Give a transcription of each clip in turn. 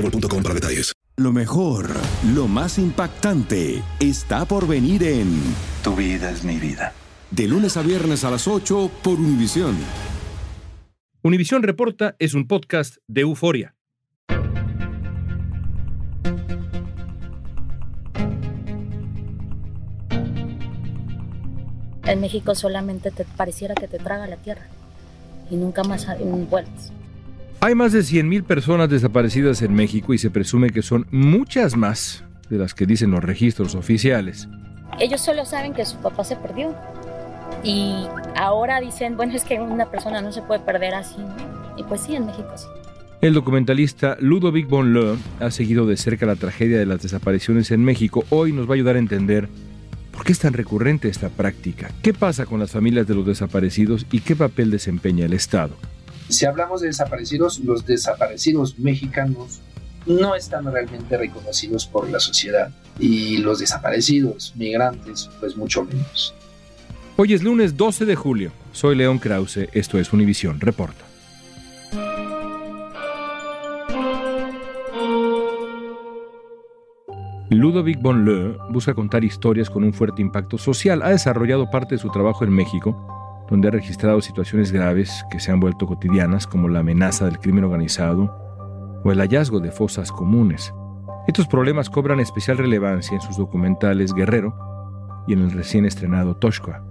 boostmobile.com para detalles. Lo mejor, lo más impactante, está por venir en Tu vida es mi vida. De lunes a viernes a las 8 por Univisión. Univisión Reporta es un podcast de euforia. En México solamente te pareciera que te traga la tierra y nunca más vuelves. Hay más de 100.000 personas desaparecidas en México y se presume que son muchas más de las que dicen los registros oficiales. Ellos solo saben que su papá se perdió. Y ahora dicen, bueno, es que una persona no se puede perder así. Y pues sí, en México sí. El documentalista Ludovic Bonleu ha seguido de cerca la tragedia de las desapariciones en México. Hoy nos va a ayudar a entender por qué es tan recurrente esta práctica, qué pasa con las familias de los desaparecidos y qué papel desempeña el Estado. Si hablamos de desaparecidos, los desaparecidos mexicanos no están realmente reconocidos por la sociedad y los desaparecidos migrantes, pues mucho menos. Hoy es lunes 12 de julio. Soy León Krause, esto es Univisión Reporta. Ludovic Bonleu busca contar historias con un fuerte impacto social. Ha desarrollado parte de su trabajo en México donde ha registrado situaciones graves que se han vuelto cotidianas como la amenaza del crimen organizado o el hallazgo de fosas comunes. Estos problemas cobran especial relevancia en sus documentales Guerrero y en el recién estrenado Toshka.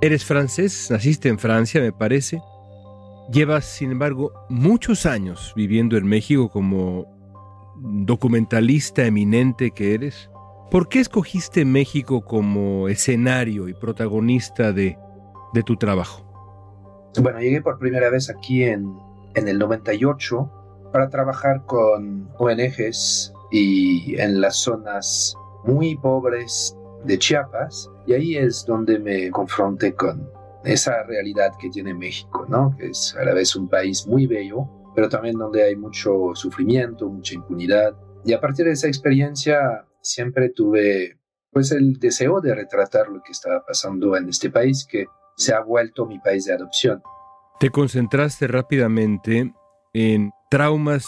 Eres francés, naciste en Francia, me parece. Llevas, sin embargo, muchos años viviendo en México como documentalista eminente que eres. ¿Por qué escogiste México como escenario y protagonista de, de tu trabajo? Bueno, llegué por primera vez aquí en, en el 98 para trabajar con ONGs y en las zonas muy pobres de Chiapas y ahí es donde me confronté con esa realidad que tiene México, ¿no? Que es a la vez un país muy bello, pero también donde hay mucho sufrimiento, mucha impunidad. Y a partir de esa experiencia siempre tuve pues el deseo de retratar lo que estaba pasando en este país que se ha vuelto mi país de adopción. Te concentraste rápidamente en traumas,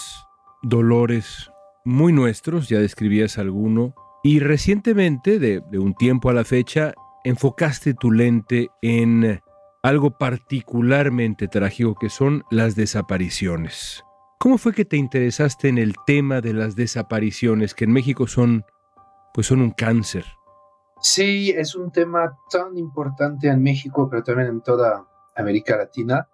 dolores muy nuestros, ya describías alguno, y recientemente, de, de un tiempo a la fecha, enfocaste tu lente en algo particularmente trágico que son las desapariciones. ¿Cómo fue que te interesaste en el tema de las desapariciones, que en México son pues son un cáncer. Sí, es un tema tan importante en México, pero también en toda América Latina.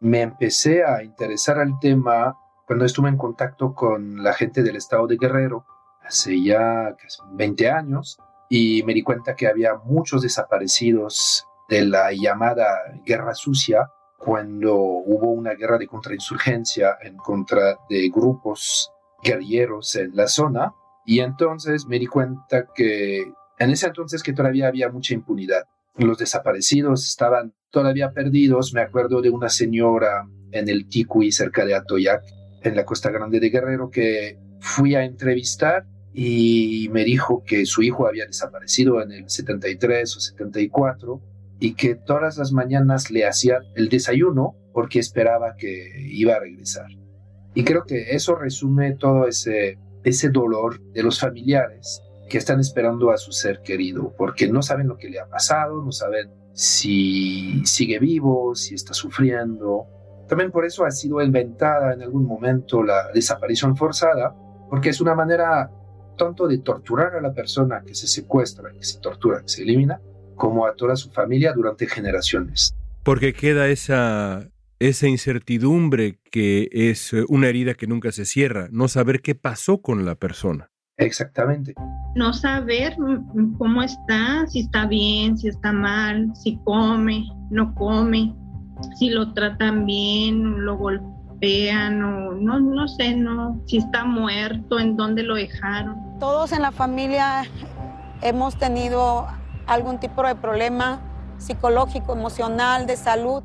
Me empecé a interesar al tema cuando estuve en contacto con la gente del estado de Guerrero, hace ya 20 años, y me di cuenta que había muchos desaparecidos de la llamada guerra sucia, cuando hubo una guerra de contrainsurgencia en contra de grupos guerrilleros en la zona, y entonces me di cuenta que en ese entonces que todavía había mucha impunidad. Los desaparecidos estaban todavía perdidos. Me acuerdo de una señora en el Ticuy, cerca de Atoyac, en la Costa Grande de Guerrero, que fui a entrevistar y me dijo que su hijo había desaparecido en el 73 o 74 y que todas las mañanas le hacía el desayuno porque esperaba que iba a regresar. Y creo que eso resume todo ese ese dolor de los familiares que están esperando a su ser querido, porque no saben lo que le ha pasado, no saben si sigue vivo, si está sufriendo. También por eso ha sido inventada en algún momento la desaparición forzada, porque es una manera tanto de torturar a la persona que se secuestra, que se tortura, que se elimina, como a toda su familia durante generaciones. Porque queda esa esa incertidumbre que es eh, una herida que nunca se cierra, no saber qué pasó con la persona. Exactamente. No saber cómo está, si está bien, si está mal, si come, no come, si lo tratan bien, lo golpean o no, no sé, no, si está muerto, en dónde lo dejaron. Todos en la familia hemos tenido algún tipo de problema psicológico, emocional, de salud.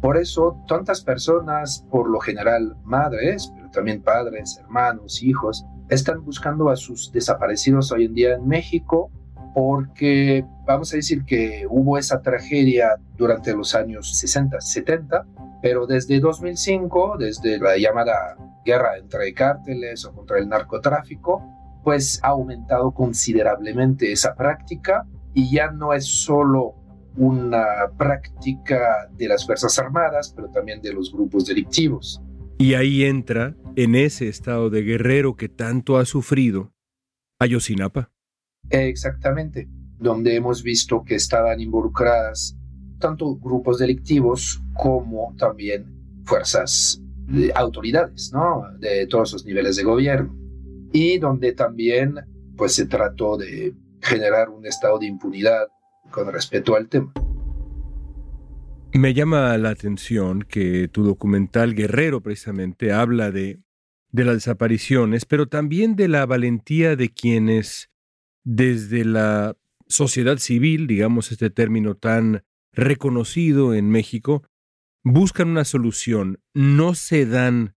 Por eso, tantas personas, por lo general madres, pero también padres, hermanos, hijos, están buscando a sus desaparecidos hoy en día en México porque vamos a decir que hubo esa tragedia durante los años 60, 70, pero desde 2005, desde la llamada guerra entre cárteles o contra el narcotráfico, pues ha aumentado considerablemente esa práctica y ya no es solo una práctica de las Fuerzas Armadas, pero también de los grupos delictivos. Y ahí entra, en ese estado de guerrero que tanto ha sufrido, Ayotzinapa. Exactamente, donde hemos visto que estaban involucradas tanto grupos delictivos como también fuerzas, de autoridades, ¿no? De todos los niveles de gobierno. Y donde también, pues, se trató de generar un estado de impunidad con respecto al tema. Me llama la atención que tu documental Guerrero precisamente habla de, de las desapariciones, pero también de la valentía de quienes desde la sociedad civil, digamos este término tan reconocido en México, buscan una solución, no se dan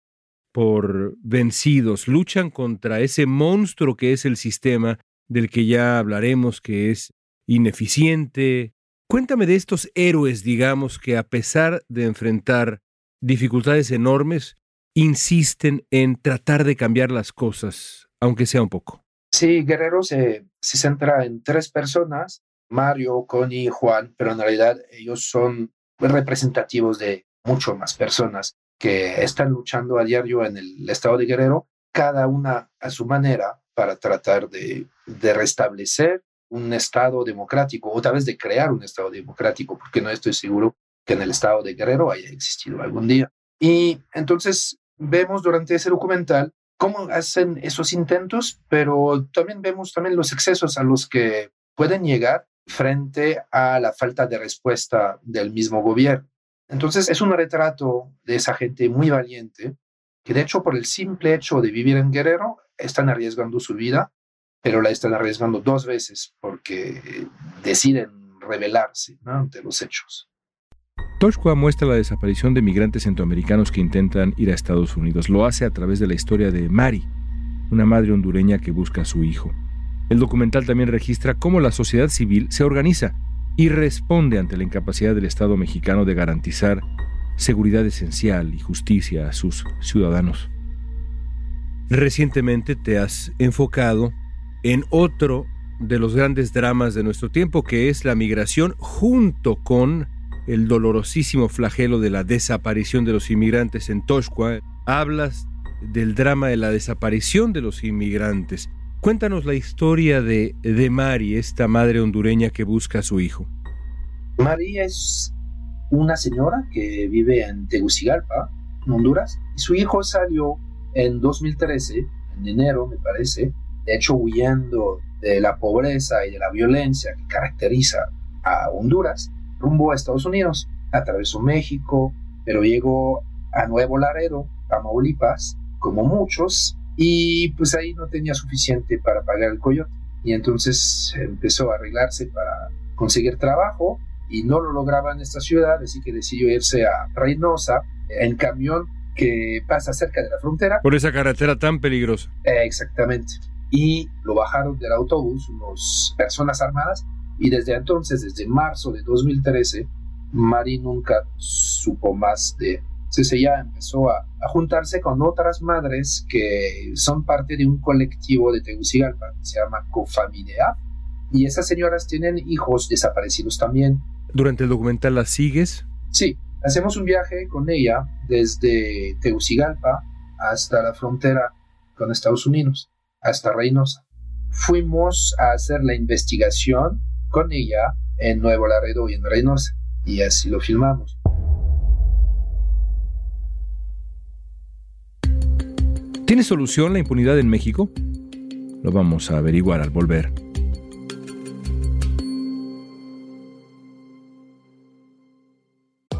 por vencidos, luchan contra ese monstruo que es el sistema del que ya hablaremos, que es ineficiente. Cuéntame de estos héroes, digamos, que a pesar de enfrentar dificultades enormes, insisten en tratar de cambiar las cosas, aunque sea un poco. Sí, Guerrero se, se centra en tres personas, Mario, Connie y Juan, pero en realidad ellos son representativos de mucho más personas que están luchando a diario en el estado de Guerrero, cada una a su manera para tratar de, de restablecer un Estado democrático o tal vez de crear un Estado democrático, porque no estoy seguro que en el Estado de Guerrero haya existido algún día. Y entonces vemos durante ese documental cómo hacen esos intentos, pero también vemos también los excesos a los que pueden llegar frente a la falta de respuesta del mismo gobierno. Entonces es un retrato de esa gente muy valiente que de hecho por el simple hecho de vivir en Guerrero están arriesgando su vida pero la están arriesgando dos veces porque deciden rebelarse ante los hechos. Toshua muestra la desaparición de migrantes centroamericanos que intentan ir a Estados Unidos. Lo hace a través de la historia de Mari, una madre hondureña que busca a su hijo. El documental también registra cómo la sociedad civil se organiza y responde ante la incapacidad del Estado mexicano de garantizar seguridad esencial y justicia a sus ciudadanos. Recientemente te has enfocado en otro de los grandes dramas de nuestro tiempo, que es la migración, junto con el dolorosísimo flagelo de la desaparición de los inmigrantes en Toshua. Hablas del drama de la desaparición de los inmigrantes. Cuéntanos la historia de, de Mari, esta madre hondureña que busca a su hijo. Mari es una señora que vive en Tegucigalpa, en Honduras, y su hijo salió en 2013, en enero me parece, de hecho huyendo de la pobreza y de la violencia que caracteriza a Honduras, rumbo a Estados Unidos, atravesó México, pero llegó a Nuevo Laredo, Tamaulipas, como muchos, y pues ahí no tenía suficiente para pagar el coyote. Y entonces empezó a arreglarse para conseguir trabajo y no lo lograba en esta ciudad, así que decidió irse a Reynosa en camión que pasa cerca de la frontera. Por esa carretera tan peligrosa. exactamente y lo bajaron del autobús unas personas armadas y desde entonces, desde marzo de 2013, Mari nunca supo más de... Entonces ella empezó a, juntarse con otras madres que son parte de un colectivo de Tegucigalpa que se llama Cofamilia y esas señoras tienen hijos desaparecidos también. ¿Durante el documental las sigues? Sí, hacemos un viaje con ella desde Tegucigalpa hasta la frontera con Estados Unidos hasta Reynosa. Fuimos a hacer la investigación con ella en Nuevo Laredo y en Reynosa, y así lo filmamos. ¿Tiene solución la impunidad en México? Lo vamos a averiguar al volver.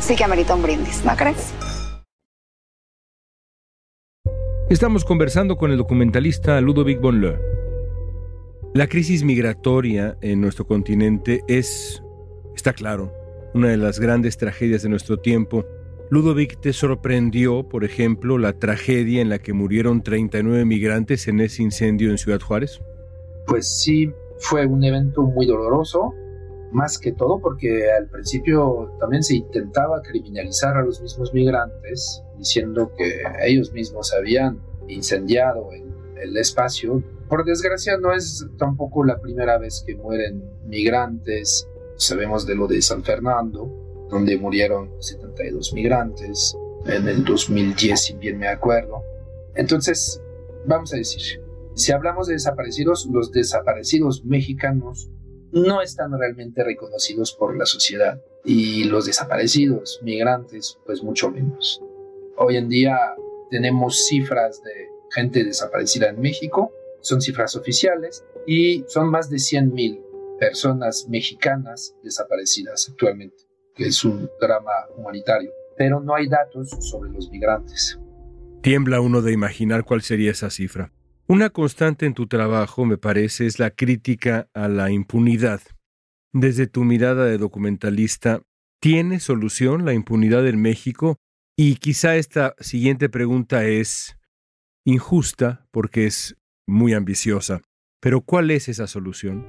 sí que amerita un brindis, ¿no crees? Estamos conversando con el documentalista Ludovic Bonle. La crisis migratoria en nuestro continente es, está claro, una de las grandes tragedias de nuestro tiempo. Ludovic, ¿te sorprendió, por ejemplo, la tragedia en la que murieron 39 migrantes en ese incendio en Ciudad Juárez? Pues sí, fue un evento muy doloroso, más que todo porque al principio también se intentaba criminalizar a los mismos migrantes, diciendo que ellos mismos habían incendiado el, el espacio. Por desgracia no es tampoco la primera vez que mueren migrantes. Sabemos de lo de San Fernando, donde murieron 72 migrantes en el 2010, si bien me acuerdo. Entonces, vamos a decir, si hablamos de desaparecidos, los desaparecidos mexicanos no están realmente reconocidos por la sociedad y los desaparecidos migrantes, pues mucho menos. Hoy en día tenemos cifras de gente desaparecida en México, son cifras oficiales y son más de 100.000 personas mexicanas desaparecidas actualmente, que es un drama humanitario, pero no hay datos sobre los migrantes. Tiembla uno de imaginar cuál sería esa cifra. Una constante en tu trabajo, me parece, es la crítica a la impunidad. Desde tu mirada de documentalista, ¿tiene solución la impunidad en México? Y quizá esta siguiente pregunta es injusta porque es muy ambiciosa. Pero ¿cuál es esa solución?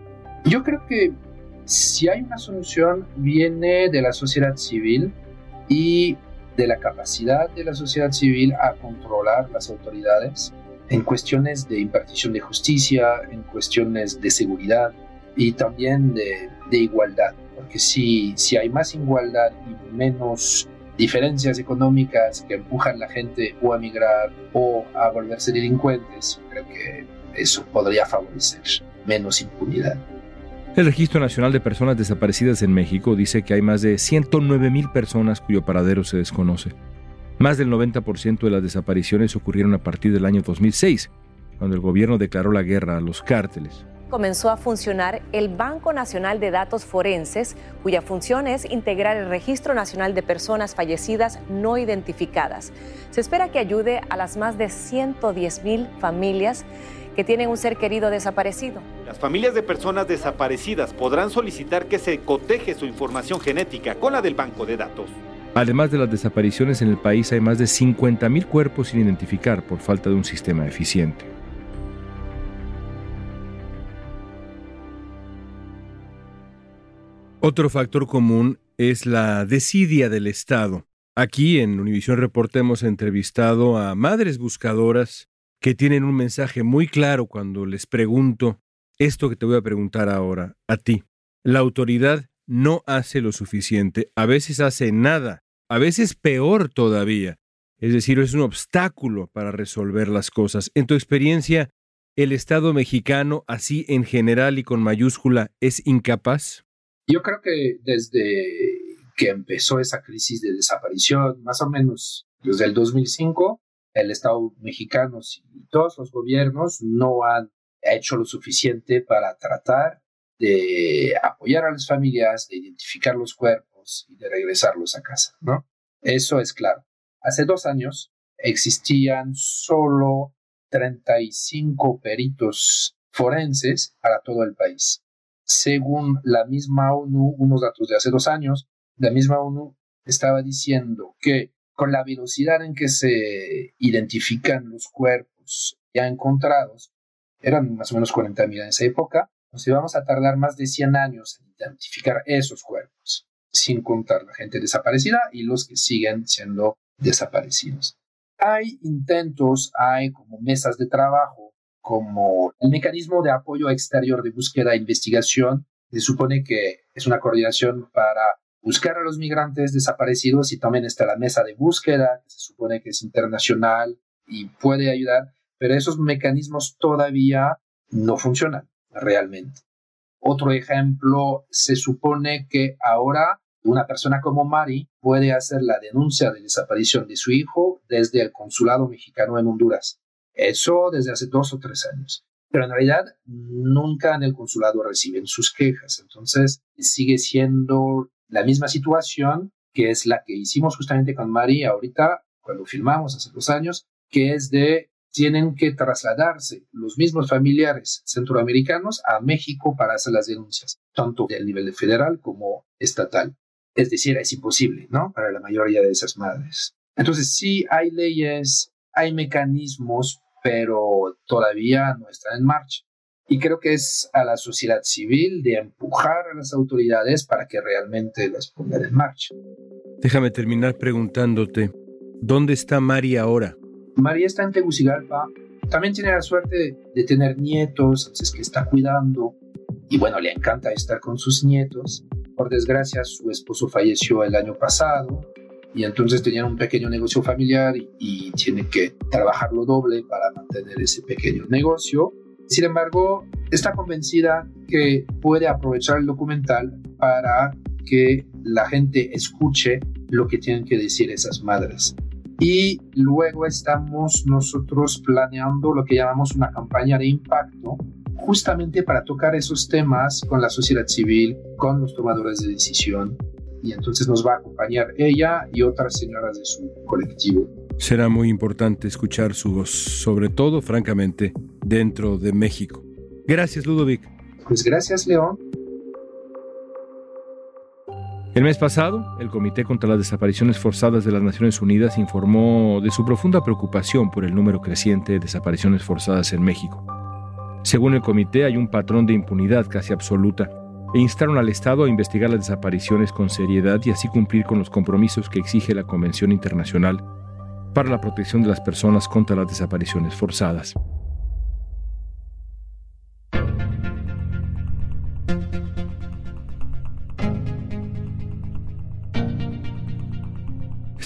Yo creo que si hay una solución viene de la sociedad civil y de la capacidad de la sociedad civil a controlar las autoridades en cuestiones de impartición de justicia, en cuestiones de seguridad y también de, igualdad. Porque si, si hay más igualdad y menos diferencias económicas que empujan a la gente o a migrar o a volverse delincuentes, creo que eso podría favorecer menos impunidad. El Registro Nacional de Personas Desaparecidas en México dice que hay más de 109 mil personas cuyo paradero se desconoce. Más del 90% de las desapariciones ocurrieron a partir del año 2006, cuando el gobierno declaró la guerra a los cárteles. Comenzó a funcionar el Banco Nacional de Datos Forenses, cuya función es integrar el Registro Nacional de Personas Fallecidas No Identificadas. Se espera que ayude a las más de 110 mil familias que tienen un ser querido desaparecido. Las familias de personas desaparecidas podrán solicitar que se coteje su información genética con la del banco de datos. Además de las desapariciones en el país, hay más de 50.000 cuerpos sin identificar por falta de un sistema eficiente. Otro factor común es la desidia del Estado. Aquí en Univisión Reporta hemos entrevistado a madres buscadoras que tienen un mensaje muy claro cuando les pregunto esto que te voy a preguntar ahora, a ti. La autoridad no hace lo suficiente, a veces hace nada, a veces peor todavía. Es decir, es un obstáculo para resolver las cosas. En tu experiencia, ¿el Estado mexicano, así en general y con mayúscula, es incapaz? Yo creo que desde que empezó esa crisis de desaparición, más o menos desde el 2005, el Estado mexicano y todos los gobiernos no han hecho lo suficiente para tratar de apoyar a las familias, de identificar los cuerpos y de regresarlos a casa, ¿no? Eso es claro. Hace dos años existían solo 35 peritos forenses para todo el país. Según la misma ONU, unos datos de hace dos años, la misma ONU estaba diciendo que con la velocidad en que se identifican los cuerpos ya encontrados, eran más o menos 40.000 en esa época, nos íbamos a tardar más de 100 años en identificar esos cuerpos, sin contar la gente desaparecida y los que siguen siendo desaparecidos. Hay intentos, hay como mesas de trabajo, como el mecanismo de apoyo exterior de búsqueda e investigación. Se supone que es una coordinación para buscar a los migrantes desaparecidos y también está la mesa de búsqueda, que se supone que es internacional y puede ayudar, pero esos mecanismos todavía no funcionan realmente. Otro ejemplo, se supone que ahora una persona como Mari puede hacer la denuncia de desaparición de su hijo desde el consulado mexicano en Honduras. Eso desde hace dos o tres años. Pero en realidad nunca en el consulado reciben sus quejas. Entonces sigue siendo la misma situación que es la que hicimos justamente con Mari ahorita cuando filmamos hace dos años, que es de tienen que trasladarse los mismos familiares centroamericanos a México para hacer las denuncias, tanto del nivel federal como estatal. Es decir, es imposible, ¿no? Para la mayoría de esas madres. Entonces, sí hay leyes, hay mecanismos, pero todavía no están en marcha. Y creo que es a la sociedad civil de empujar a las autoridades para que realmente las pongan en marcha. Déjame terminar preguntándote, ¿dónde está Mari ahora? María está en Tegucigalpa. También tiene la suerte de, tener nietos, es que está cuidando. Y bueno, le encanta estar con sus nietos. Por desgracia, su esposo falleció el año pasado y entonces tenían un pequeño negocio familiar y, y tiene que trabajarlo doble para mantener ese pequeño negocio. Sin embargo, está convencida que puede aprovechar el documental para que la gente escuche lo que tienen que decir esas madres y luego estamos nosotros planeando lo que llamamos una campaña de impacto justamente para tocar esos temas con la sociedad civil, con los tomadores de decisión. Y entonces nos va a acompañar ella y otras señoras de su colectivo. Será muy importante escuchar su voz, sobre todo, francamente, dentro de México. Gracias, Ludovic. Pues gracias, León. El mes pasado, el Comité contra las Desapariciones Forzadas de las Naciones Unidas informó de su profunda preocupación por el número creciente de desapariciones forzadas en México. Según el comité, hay un patrón de impunidad casi absoluta e instaron al Estado a investigar las desapariciones con seriedad y así cumplir con los compromisos que exige la Convención Internacional para la protección de las personas contra las desapariciones forzadas.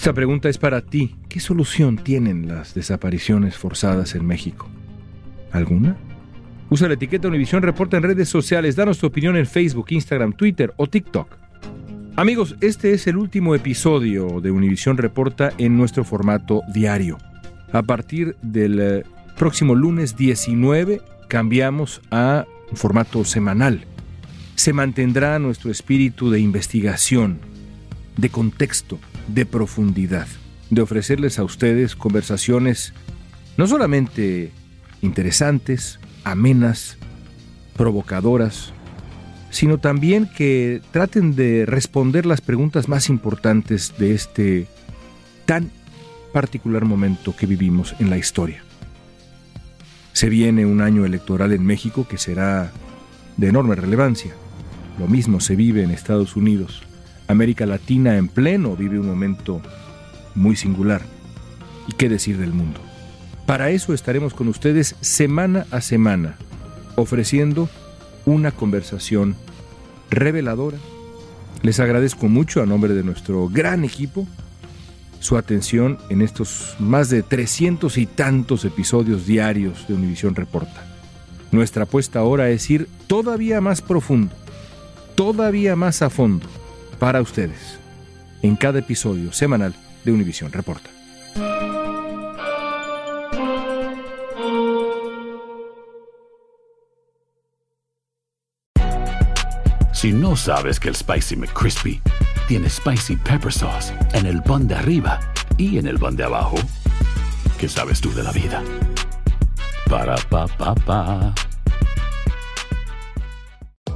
Esta pregunta es para ti. ¿Qué solución tienen las desapariciones forzadas en México? ¿Alguna? Usa la etiqueta Univisión Reporta en redes sociales. Danos tu opinión en Facebook, Instagram, Twitter o TikTok. Amigos, este es el último episodio de Univisión Reporta en nuestro formato diario. A partir del eh, próximo lunes 19 cambiamos a un formato semanal. Se mantendrá nuestro espíritu de investigación, de contexto, de profundidad, de ofrecerles a ustedes conversaciones no solamente interesantes, amenas, provocadoras, sino también que traten de responder las preguntas más importantes de este tan particular momento que vivimos en la historia. Se viene un año electoral en México que será de enorme relevancia. Lo mismo se vive en Estados Unidos. América Latina en pleno vive un momento muy singular. ¿Y qué decir del mundo? Para eso estaremos con ustedes semana a semana, ofreciendo una conversación reveladora. Les agradezco mucho a nombre de nuestro gran equipo su atención en estos más de 300 y tantos episodios diarios de Univisión Reporta. Nuestra apuesta ahora es ir todavía más profundo, todavía más a fondo para ustedes en cada episodio semanal de Univisión Reporta. Si no sabes que el Spicy McCrispy tiene Spicy Pepper Sauce en el pan de arriba y en el pan de abajo, ¿qué sabes tú de la vida? Para pa pa pa.